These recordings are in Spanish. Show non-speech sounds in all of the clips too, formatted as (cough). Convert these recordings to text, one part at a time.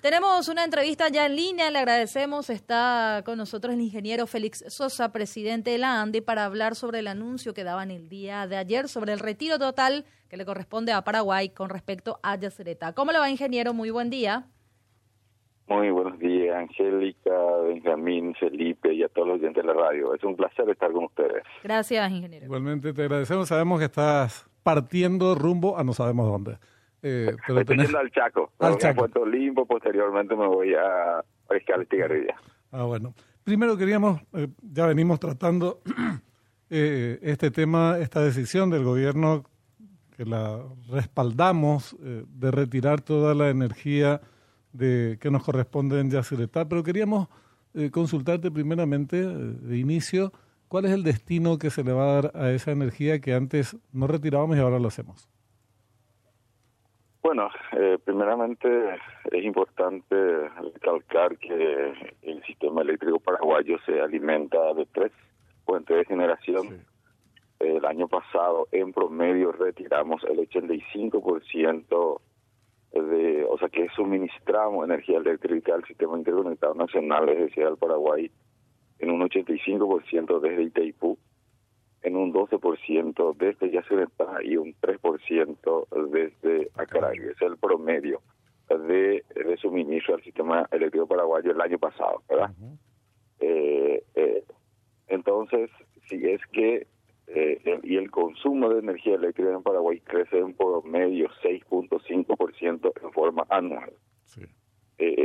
Tenemos una entrevista ya en línea, le agradecemos. Está con nosotros el ingeniero Félix Sosa, presidente de la ANDE, para hablar sobre el anuncio que daban el día de ayer sobre el retiro total que le corresponde a Paraguay con respecto a Yacyretá. ¿Cómo le va, ingeniero? Muy buen día. Muy buenos días, Angélica, Benjamín, Felipe y a todos los oyentes de la radio. Es un placer estar con ustedes. Gracias, ingeniero. Igualmente te agradecemos. Sabemos que estás partiendo rumbo a no sabemos dónde. Eh, pero Estoy yendo al Chaco. Al Chaco. Puerto Limpo, posteriormente me voy a pescar Estigarribia. Ah, bueno. Primero queríamos, eh, ya venimos tratando (clears throat) eh, este tema, esta decisión del gobierno que la respaldamos eh, de retirar toda la energía de que nos corresponde en Yacyretá, pero queríamos consultarte primeramente, de inicio, cuál es el destino que se le va a dar a esa energía que antes no retirábamos y ahora lo hacemos. Bueno, eh, primeramente es importante recalcar que el sistema eléctrico paraguayo se alimenta de tres fuentes de generación. El año pasado, en promedio, retiramos el 85% de, o sea, que suministramos energía eléctrica al sistema interconectado nacional, es decir, al Paraguay, en un 85% desde Itaipú en un 12% desde Yacyretá y un 3% desde Acaray. Es el promedio de, de, suministro al sistema eléctrico paraguayo el año pasado, ¿verdad? Eh, eh, entonces, si es que eh, y el consumo de energía eléctrica en Paraguay crece en promedio 6.5% en forma anual.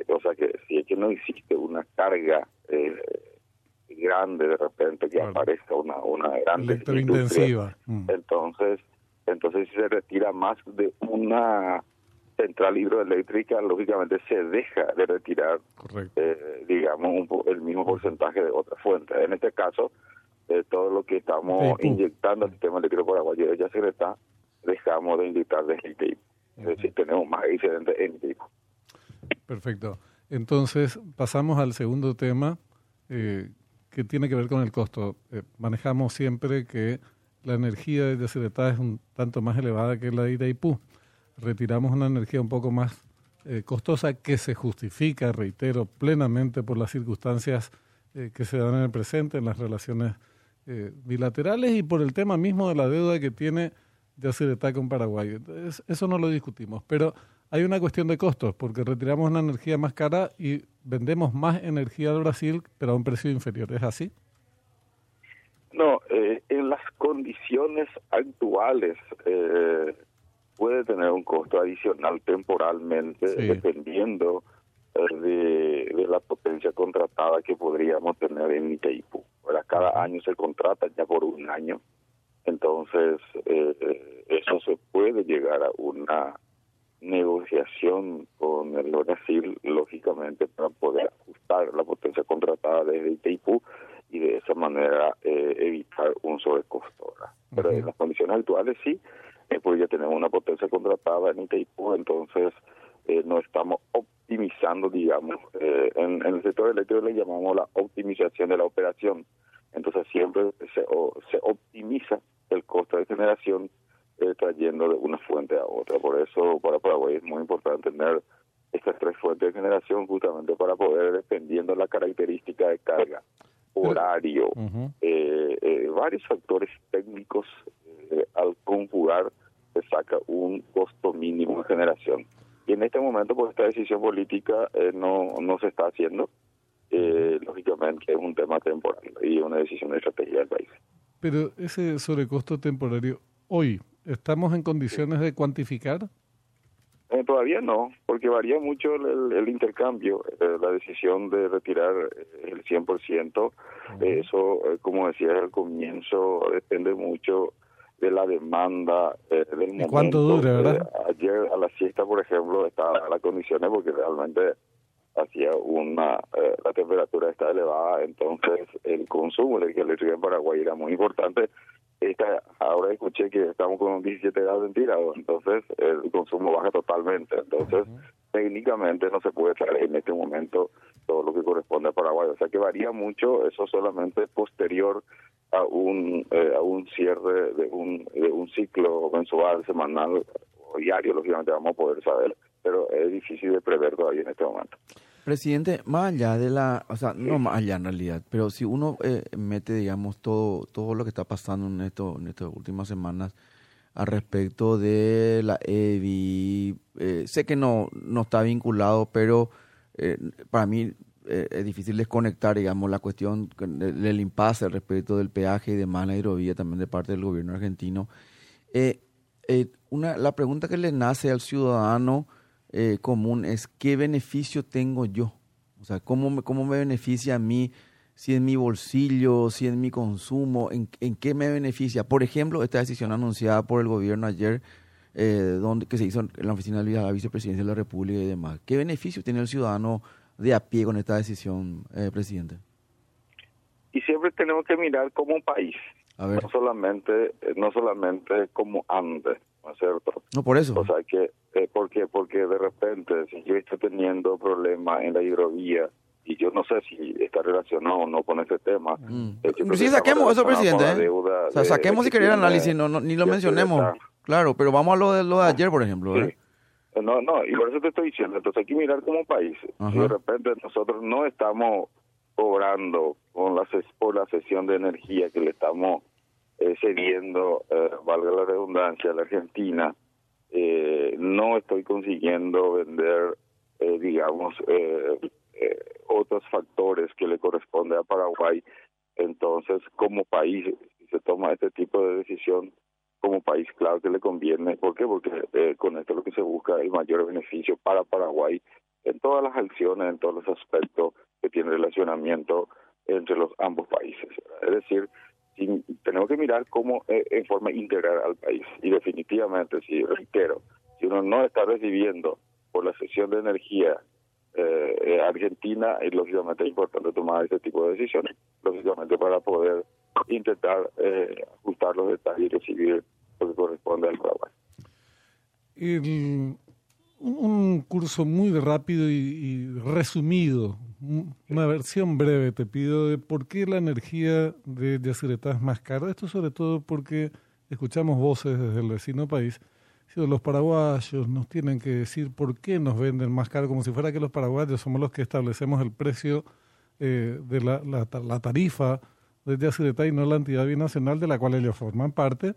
o sea que si es que no existe una carga grande de repente que aparezca una una grande intensiva mm. entonces entonces si se retira más de una central hidroeléctrica lógicamente se deja de retirar eh, digamos el mismo porcentaje de otra fuente en este caso eh, todo lo que estamos inyectando al sistema eléctrico paraguayo ya se está dejamos de inyectar desde el es decir tenemos más excedentes en el perfecto. Entonces pasamos al segundo tema eh, que tiene que ver con el costo. Eh, manejamos siempre que la energía de Yacyretá es un tanto más elevada que la de Itaipú. Retiramos una energía un poco más eh, costosa que se justifica, reitero, plenamente por las circunstancias eh, que se dan en el presente, en las relaciones bilaterales y por el tema mismo de la deuda que tiene Yacyretá con Paraguay. Entonces, eso no lo discutimos, pero hay una cuestión de costos, porque retiramos una energía más cara y vendemos más energía de Brasil, pero a un precio inferior. ¿Es así? No, eh, en las condiciones actuales eh, puede tener un costo adicional temporalmente, dependiendo eh, de, la potencia contratada que podríamos tener en Itaipú. Cada año se contrata ya por un año, entonces eso se puede llegar a una negociación con el Brasil, lógicamente, para poder ajustar la potencia contratada desde Itaipú y de esa manera eh, evitar un sobrecosto. Pero en las condiciones actuales sí, eh, pues ya tenemos una potencia contratada en Itaipú, entonces eh, no estamos optimizando, digamos, eh, en, el sector eléctrico le llamamos la optimización de la operación. Entonces siempre se, se optimiza el costo de generación eh, trayendo de una fuente a otra. Por eso para Paraguay es muy importante tener estas tres fuentes de generación justamente para poder, dependiendo la característica de carga, horario, eh, eh, varios factores técnicos, al conjugar se saca un costo mínimo de generación. Y en este momento, pues esta decisión política no, no se está haciendo. lógicamente es un tema temporal y una decisión de estrategia del país. Pero ese sobrecosto temporario hoy, ¿estamos en condiciones de cuantificar? Eh, todavía no, porque varía mucho el, intercambio, eh, la decisión de retirar eh, el 100%, eso, como decía al comienzo, depende mucho de la demanda del momento. ¿Cuánto dura, verdad? ayer a la siesta, por ejemplo, estaba las condiciones porque realmente hacía una, la temperatura está elevada, entonces el consumo de energía eléctrica en Paraguay era muy importante esta, ahora escuché que estamos con 17 grados centígrados, entonces el consumo baja totalmente. Entonces, técnicamente no se puede traer en este momento todo lo que corresponde a Paraguay. O sea que varía mucho, eso solamente posterior a un, eh, a un cierre de un, de un ciclo mensual, semanal o diario, lógicamente vamos a poder saber pero es difícil de prever todavía en este momento. Presidente, más allá de la, o sea, no más allá en realidad, pero si uno eh, mete, digamos, todo, todo lo que está pasando en, esto, en estas últimas semanas al respecto de la EBI, eh, sé que no, no está vinculado, pero eh, para mí es difícil desconectar, digamos, la cuestión del, impasse al respecto del peaje y demás la hidrovía también de parte del gobierno argentino. una, la pregunta que le nace al ciudadano eh, común es qué beneficio tengo yo. O sea, cómo me, cómo me beneficia a mí, si en mi bolsillo, si en mi consumo, en, en qué me beneficia. Por ejemplo, esta decisión anunciada por el gobierno ayer, eh, donde, que se hizo en la oficina de la vicepresidencia de la República y demás. ¿Qué beneficio tiene el ciudadano de a pie con esta decisión, eh, presidente? Y siempre tenemos que mirar como país, no solamente no solamente como antes. ¿no es cierto? No, por eso. O sea, que, eh, porque, de repente, si yo estoy teniendo problemas en la hidrovía, y yo no sé si está relacionado o no con ese tema. Mm. Sí, saquemos eso, presidente. ¿eh? O sea, saquemos si quería el análisis, no, ni lo mencionemos. Claro, pero vamos a lo de, lo de ayer, por ejemplo. ¿eh? No, no, y por eso te estoy diciendo, entonces hay que mirar como país. Y de repente nosotros no estamos cobrando con la, por la sesión de energía que le estamos eh, cediendo, eh, valga la redundancia, a la Argentina, eh, no estoy consiguiendo vender, eh, digamos, otros factores que le corresponde a Paraguay. Entonces, como país, si se toma este tipo de decisión, como país, claro que le conviene. ¿Por qué? Porque con esto lo que se busca el mayor beneficio para Paraguay en todas las acciones, en todos los aspectos que tiene relacionamiento entre los ambos países. Es decir, tenemos que mirar cómo eh, en forma integral al país. Y definitivamente, si reitero, no está recibiendo por la sesión de energía eh, eh, Argentina, es lógicamente importante tomar ese tipo de decisiones, lógicamente para poder intentar ajustar los detalles y recibir lo que corresponde al Paraguay. un curso muy rápido y resumido una versión breve te pido de por qué la energía de Yacyretá es más cara. Esto sobre todo porque escuchamos voces desde el vecino país. Los paraguayos nos tienen que decir por qué nos venden más caro, como si fuera que los paraguayos somos los que establecemos el precio eh, de la, la, tarifa de Yacyretá y no la entidad binacional de la cual ellos forman parte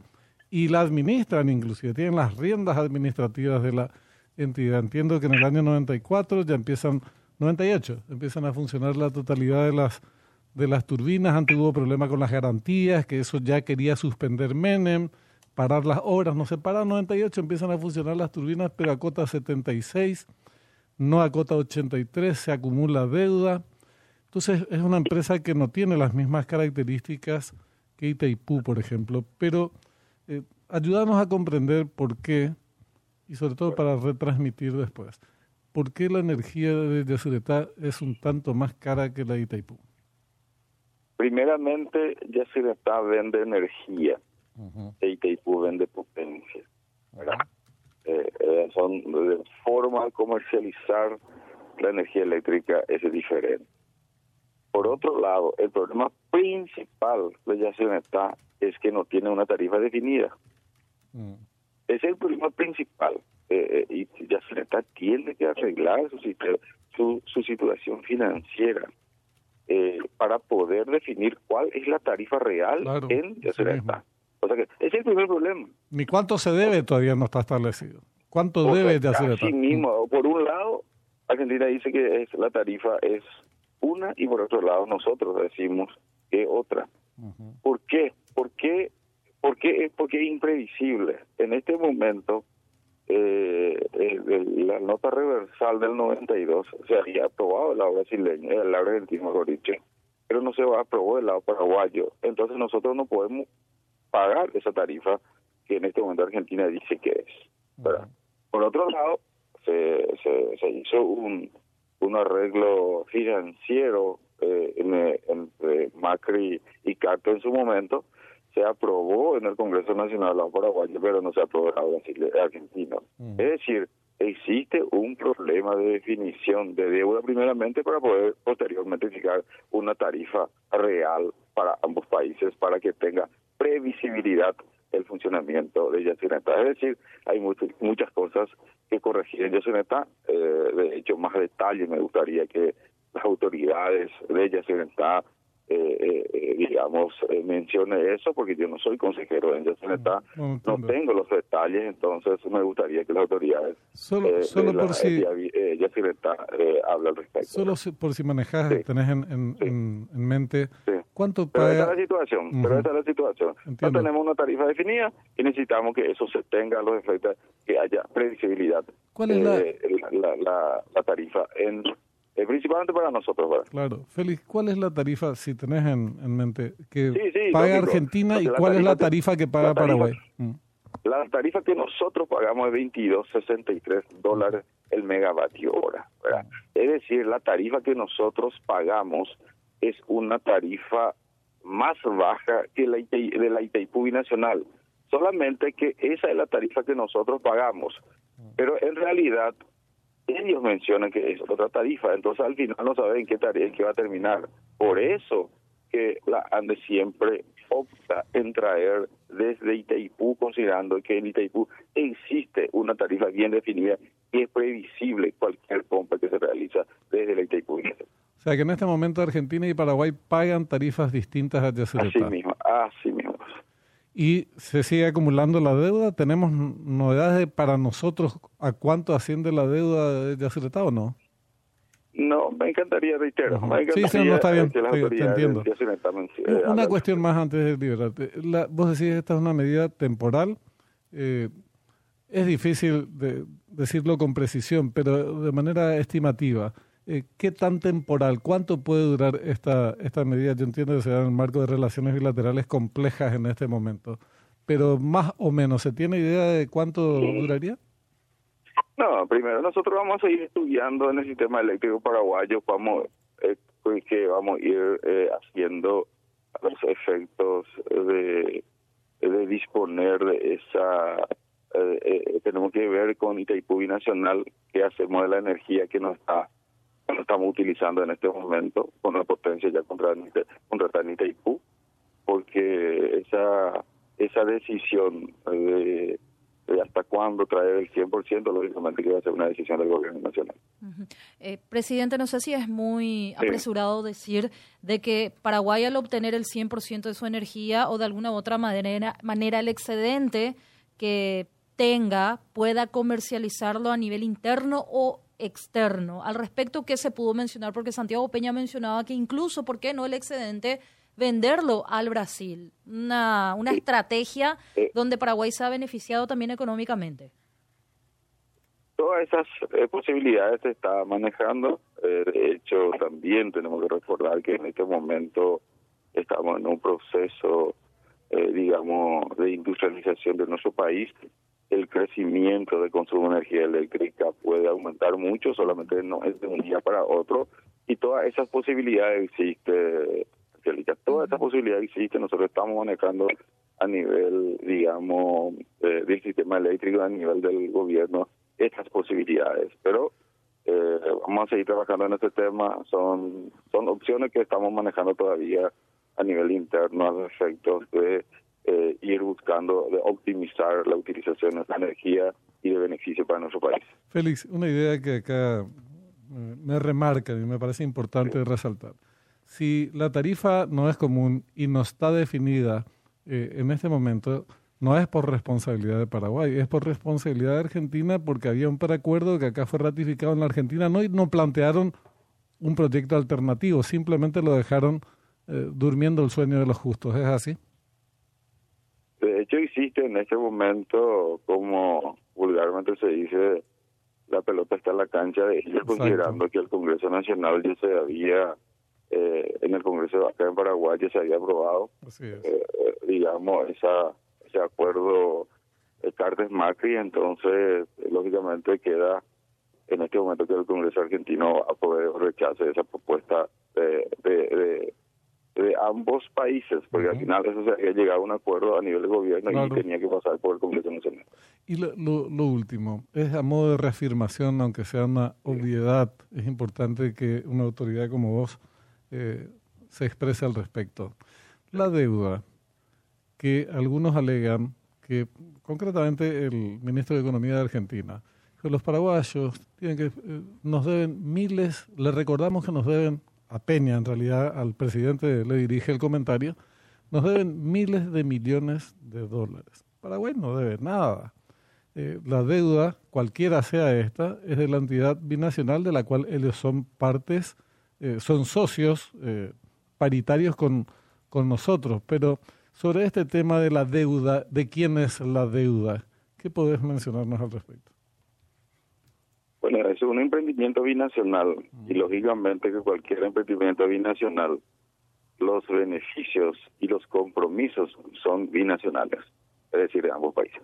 y la administran inclusive, tienen las riendas administrativas de la entidad. Entiendo que en el año 94 ya empiezan 98 empiezan a funcionar la totalidad de las de las turbinas. Antes hubo problema con las garantías, que eso ya quería suspender Menem, parar las obras, no se para 98, empiezan a funcionar las turbinas, pero a cota 76, no a cota 83, se acumula deuda. Entonces es una empresa que no tiene las mismas características que Itaipú, por ejemplo, pero eh, ayúdanos a comprender por qué y sobre todo para retransmitir después. ¿por qué la energía de Yacyretá es un tanto más cara que la de Itaipú? Primeramente, Yacyretá vende energía e Itaipú vende potencia. Eh, eh, son de forma de comercializar la energía eléctrica es diferente. Por otro lado, el problema principal de Yacyretá es que no tiene una tarifa definida. Mm. Es el problema principal. Eh, eh, y tiene que arreglar su, su, situación financiera eh, para poder definir cuál es la tarifa real en Yacyretá. O sea que ese es el primer problema. Ni cuánto se debe todavía no está establecido. ¿Cuánto debe Yacyretá? Sí mismo, por un lado, Argentina dice que es, la tarifa es una y por otro lado nosotros decimos que otra. ¿Por qué? ¿Por qué? Porque, porque es imprevisible. En este momento eh, la nota reversal del 92 se había aprobado el lado brasileño, el lado argentino, mejor dicho, pero no se va a aprobar el lado paraguayo. Entonces nosotros no podemos pagar esa tarifa que en este momento Argentina dice que es. Por otro lado, se, se, hizo un, un arreglo financiero eh, entre Macri y Carter en su momento, se aprobó en el Congreso Nacional la paraguayo, pero no se aprobó en la argentino. Mm. Es decir, existe un problema de definición de deuda primeramente para poder posteriormente fijar una tarifa real para ambos países para que tenga previsibilidad el funcionamiento de Yacineta. Es decir, hay muchas cosas que corregir en Yacineta. Eh, de hecho, más detalle me gustaría que las autoridades de Yacineta eh, eh, eh, digamos, eh, mencione eso, porque yo no soy consejero en Yacineta, no, tengo los detalles, entonces me gustaría que las autoridades solo, solo por si hable al respecto. Solo por si manejas, tenés en, en, en mente cuánto paga... Pero esa es la situación, pero esa es la situación. No tenemos una tarifa definida y necesitamos que eso se tenga los efectos, que haya previsibilidad. ¿Cuál es la... La, la, la tarifa en eh, principalmente para nosotros. Claro. Félix, ¿cuál es la tarifa, si tenés en, mente, que paga Argentina y cuál es la tarifa que paga Paraguay? Mm. La tarifa que nosotros pagamos es 22.63 dólares el megavatio hora. Es decir, la tarifa que nosotros pagamos es una tarifa más baja que la de la Itaipú Binacional. Solamente que esa es la tarifa que nosotros pagamos. Pero en realidad ellos mencionan que es otra tarifa, entonces al final no saben qué tarifa qué va a terminar. Por eso que la ANDE siempre opta en traer desde Itaipú, considerando que en Itaipú existe una tarifa bien definida y es previsible cualquier compra que se realiza desde la Itaipú. O sea que en este momento Argentina y Paraguay pagan tarifas distintas a Así mismo, así mismo y se sigue acumulando la deuda. ¿Tenemos novedades para nosotros a cuánto asciende la deuda de Yacyretá o no? No, me encantaría, reitero. sí, sí, no está bien, te entiendo. Una cuestión más antes de liberarte. La, vos decís, esta es una medida temporal. Eh, es difícil de decirlo con precisión, pero de manera estimativa. Eh, ¿Qué tan temporal, cuánto puede durar esta, esta medida? Yo entiendo que se da en el marco de relaciones bilaterales complejas en este momento, pero más o menos, ¿se tiene idea de cuánto duraría? No, primero nosotros vamos a seguir estudiando en el sistema eléctrico paraguayo, vamos eh, pues, que vamos a ir eh, haciendo los efectos de, de disponer de esa eh, tenemos que ver con Itaipú Nacional qué hacemos de la energía que nos está lo estamos utilizando en este momento con una potencia ya contra, contra Tanita y Pu, porque esa, esa decisión de, hasta cuándo traer el 100%, lógicamente que va a ser una decisión del gobierno nacional. eh, presidente, no sé si es muy apresurado decir de que Paraguay al obtener el 100% de su energía o de alguna u otra manera, manera el excedente que tenga pueda comercializarlo a nivel interno o externo. Al respecto, ¿qué se pudo mencionar? Porque Santiago Peña mencionaba que incluso, ¿por qué no el excedente? venderlo al Brasil, una, una estrategia donde Paraguay se ha beneficiado también económicamente. Todas esas eh, posibilidades se está manejando. Eh, de hecho, también tenemos que recordar que en este momento estamos en un proceso, eh, digamos, de industrialización de nuestro país el crecimiento de consumo de energía eléctrica puede aumentar mucho, solamente no es de un día para otro, y todas esas posibilidades existen, todas esas posibilidades existen, nosotros estamos manejando a nivel, digamos, del sistema eléctrico, a nivel del gobierno, estas posibilidades, pero eh, vamos a seguir trabajando en este tema, son, son opciones que estamos manejando todavía a nivel interno a los efectos de eh, ir buscando de optimizar la utilización de esta energía y de beneficio para nuestro país. Félix, una idea que acá eh, me remarca y me parece importante resaltar. Si la tarifa no es común y no está definida eh, en este momento, no es por responsabilidad de Paraguay, es por responsabilidad de Argentina porque había un preacuerdo que acá fue ratificado en la Argentina no, y no plantearon un proyecto alternativo, simplemente lo dejaron durmiendo el sueño de los justos. ¿Es así? De hecho, existe en este momento, como vulgarmente se dice, la pelota está en la cancha de ellos, considerando que el Congreso Nacional ya se había, eh, en el Congreso acá en Paraguay ya se había aprobado, eh, eh, digamos, esa ese acuerdo de Cartes Macri, entonces, lógicamente queda en este momento que el Congreso argentino a poder rechace esa propuesta de, de de ambos países, porque al final eso se había llegado a un acuerdo a nivel de gobierno y tenía que pasar por el Congreso Nacional. Y lo, lo, último, es a modo de reafirmación, aunque sea una obviedad, es importante que una autoridad como vos eh, se exprese al respecto. La deuda, que algunos alegan que, concretamente el ministro de Economía de Argentina, que los paraguayos tienen que, eh, nos deben miles, le recordamos que nos deben, a Peña en realidad, al presidente le dirige el comentario, nos deben miles de millones de dólares. Paraguay no debe nada. Eh, la deuda, cualquiera sea esta, es de la entidad binacional de la cual ellos son partes, eh, son socios paritarios con, con nosotros. Pero sobre este tema de la deuda, de quién es la deuda, ¿qué podés mencionarnos al respecto? Bueno, es un emprendimiento binacional y lógicamente que cualquier emprendimiento binacional, los beneficios y los compromisos son binacionales, es decir, de ambos países.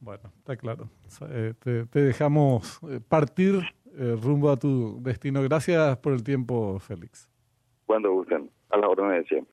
Bueno, está claro. Eh, te, dejamos eh, partir eh, rumbo a tu destino. Gracias por el tiempo, Félix. Cuando gusten, a la orden de siempre.